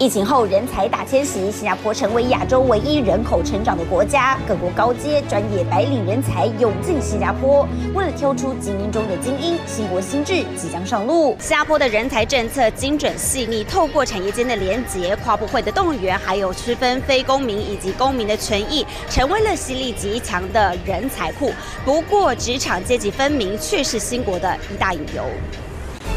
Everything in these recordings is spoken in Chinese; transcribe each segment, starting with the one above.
疫情后人才大迁徙，新加坡成为亚洲唯一人口成长的国家，各国高阶专业白领人才涌进新加坡。为了挑出精英中的精英，新国新制即将上路。新加坡的人才政策精准细腻，透过产业间的连结、跨部会的动员，还有区分非公民以及公民的权益，成为了吸力极强的人才库。不过，职场阶级分明却是新国的一大隐忧。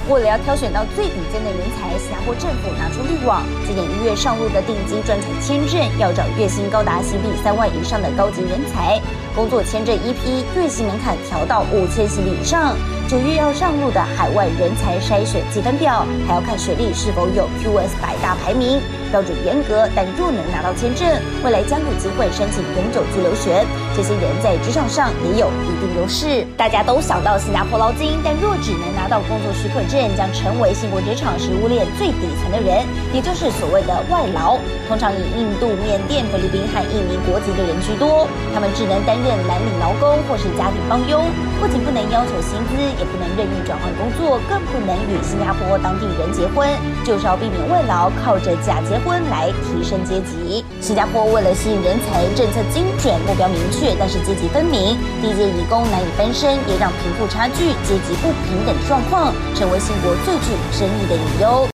为了要挑选到最顶尖的人才，新加坡政府拿出滤网，今年一月上路的顶级专才签证，要找月薪高达新币三万以上的高级人才。工作签证一批，月薪门槛调到五千新币以上。九月要上路的海外人才筛选积分表，还要看学历是否有 QS 百大排名，标准严格，但若能拿到签证，未来将有机会申请永久居留权。这些人在职场上也有一定优势。大家都想到新加坡捞金，但若只能拿到工作许可证，将成为新国职场食物链最底层的人，也就是所谓的外劳。通常以印度、缅甸、菲律宾和印尼国籍的人居多，他们只能担任蓝领劳工或是家庭帮佣，不仅不能要求薪资。也不能任意转换工作，更不能与新加坡当地人结婚，就是要避免外劳靠着假结婚来提升阶级。新加坡为了吸引人才，政策精准，目标明确但是阶级分明，低阶移工难以翻身，也让贫富差距、阶级不平等状况成为新国最具争议的隐忧。